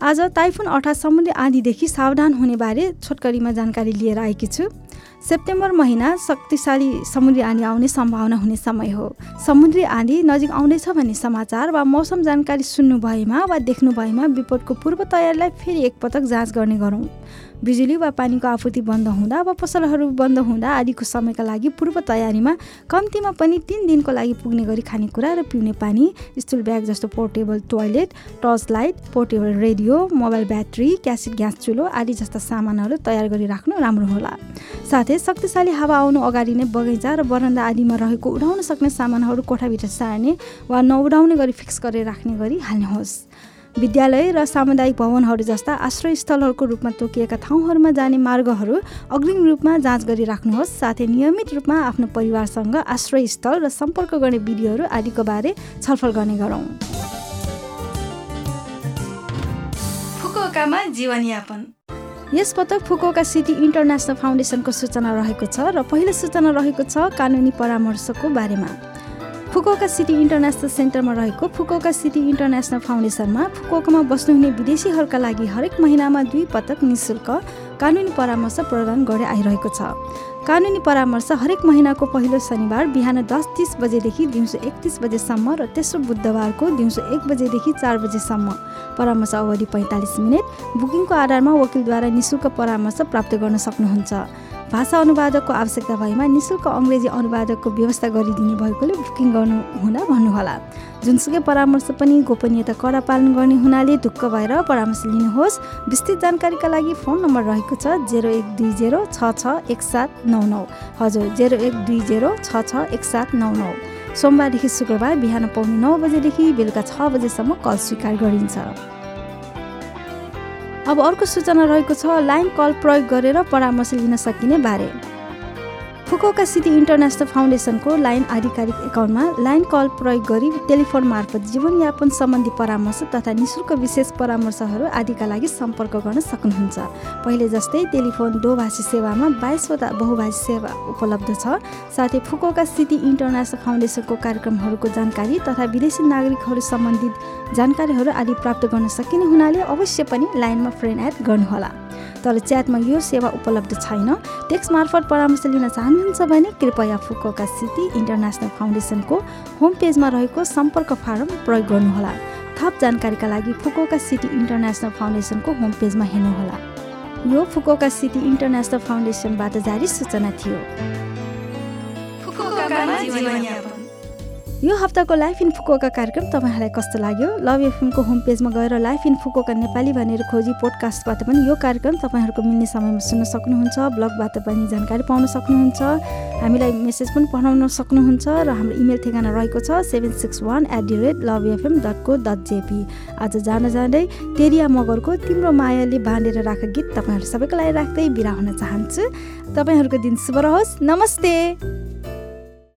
आज ताइफुन अर्थात् समुद्री आँधीदेखि सावधान हुने बारे छोटकरीमा जानकारी लिएर आएकी छु। सेप्टेम्बर महिना शक्तिशाली समुद्री आँधी आउने सम्भावना हुने समय हो। समुद्री आँधी नजिक आउँदैछ भन्ने समाचार वा मौसम जानकारी सुन्नु भएमा वा देख्नु भएमा विपदको पूर्व तयारीलाई फेरि एकपटक जाँच गर्ने गरौँ। बिजुली वा पानीको आपूर्ति बन्द हुँदा वा पसलहरू बन्द हुँदा आदिको समयका लागि पूर्व तयारीमा कम्तीमा पनि तिन दिनको लागि पुग्ने गरी खानेकुरा र पिउने पानी स्टुल ब्याग जस्तो portable toilet torch light portable radio mobile battery cassette gas चुलो आदि जस्ता सामानहरू तयार गरी राख्नु राम्रो होला। साथै शक्तिशाली हावा आउनु अगाडि नै बगैँचा र बरन्दा आदिमा रहेको उडाउन सक्ने सामानहरू कोठाभित्र सार्ने वा नउडाउने गरी फिक्स गरेर राख्ने गरी हाल्नुहोस्। विद्यालय र सामुदायिक भवनहरू जस्ता आश्रय स्थलहरूको रूपमा तोकिएका ठाउँहरूमा जाने मार्गहरू अग्रिम रूपमा जाँच गरिराख्नुहोस्। साथै नियमित रूपमा आफ्नो परिवारसँग आश्रय स्थल र सम्पर्क गर्ने विधिहरू आदिको बारे छलफल गर्ने गरौँ। फुकुओकामा जीवनयापन। यसपटक फुकोका सिटी इन्टरनेसनल फाउन्डेसनको सूचना रहेको छ र पहिलो सूचना रहेको छ कानुनी परामर्शको बारेमा। फुकोका सिटी इन्टरनेसनल सेन्टरमा रहेको फुकोका सिटी इन्टरनेसनल फाउन्डेसनमा फुकोकामा बस्नुहुने विदेशीहरूका लागि हरेक महिनामा दुई पटक निशुल्क कानुनी परामर्श प्रदान गर्दै आइरहेको छ। कानुनी परामर्श हरेक महिनाको पहिलो शनिबार बिहान दस तिस बजेदेखि दिउँसो एकतिस बजेसम्म र तेस्रो बुधबारको दिउँसो एक बजेदेखि चार बजेसम्म। परामर्श अवधि पैँतालिस मिनट। बुकिङको आधारमा वकिलद्वारा निशुल्क परामर्श प्राप्त गर्न सक्नुहुन्छ। भाषा अनुवादकको आवश्यकता भएमा निशुल्क अङ्ग्रेजी अनुवादकको व्यवस्था गरिदिने भएकोले बुकिङ गर्नु हुँदा भन्नुहोला। जुनसुकै परामर्श पनि गोपनीयता कडा पालन गर्ने हुनाले ढुक्क भएर परामर्श लिनुहोस्। विस्तृत जानकारीका लागि फोन नम्बर रहेको छ जेरो एक दुई जेरो छ छ एक सात नौ नौ। हजुर जेरो एक दुई जेरो छ छ एक सात नौ नौ। सोमबारदेखि शुक्रबार बिहान पाउने नौ बजेदेखि बेलुका छ बजेसम्म कल स्वीकार गरिन्छ। अब अर्को सूचना रहेको छ लाइन कल प्रयोग गरेर परामर्श लिन सकिने बारे। फुकोका सिटी इन्टरनेसनल फाउन्डेसनको लाइन आधिकारिक एकाउन्टमा लाइन कल प्रयोग गरी टेलिफोन मार्फत जीवनयापन सम्बन्धी परामर्श तथा निशुल्क विशेष परामर्शहरू आदिका लागि सम्पर्क गर्न सक्नुहुन्छ। पहिले जस्तै टेलिफोन दोभाषी सेवामा बाइसवटा बहुभाषी सेवा उपलब्ध छ। साथै फुकोका सिटी इन्टरनेसनल फाउन्डेसनको कार्यक्रमहरूको जानकारी तथा विदेशी नागरिकहरू सम्बन्धित जानकारीहरू आदि प्राप्त गर्न सकिने हुनाले अवश्य पनि लाइनमा फ्रेन्ड एड गर्नुहोला। तर च्याटमा यो सेवा उपलब्ध छैन। टेक्स्ट मार्फत परामर्श लिन चाहनुहुन्छ भने कृपया फुकोका सिटी इन्टरनेसनल फाउन्डेसनको होम पेजमा रहेको सम्पर्क फारम प्रयोग गर्नुहोला। थप जानकारीका लागि फुकोका सिटी इन्टरनेसनल फाउन्डेसनको होम पेजमा हेर्नुहोला। यो फुकोका सिटी इन्टरनेसनल फाउन्डेसनबाट जारी सूचना थियो। यो हप्ताको लाइफ इन फुकोका कार्यक्रम तपाईँहरूलाई कस्तो लाग्यो? लभ एफएमको होम पेजमा गएर लाइफ इन फुकोका नेपाली भनेर खोजी पोडकास्टबाट पनि यो कार्यक्रम तपाईँहरूको मिल्ने समयमा सुन्न सक्नुहुन्छ ब्लगबाट पनि जानकारी पाउन सक्नुहुन्छ। हामीलाई मेसेज पनि पठाउन सक्नुहुन्छ र हाम्रो इमेल ठेगाना रहेको छ seven six one eight the rate love FM dot co dot JP आज जान जाँदै तेरिया मगरको तिम्रो मायाले बाँधेर राख गीत तपाईँहरू सबैको लागि राख्दै बिरा हुन चाहन्छु। तपाईँहरूको दिन शुभ रहोस्। नमस्ते!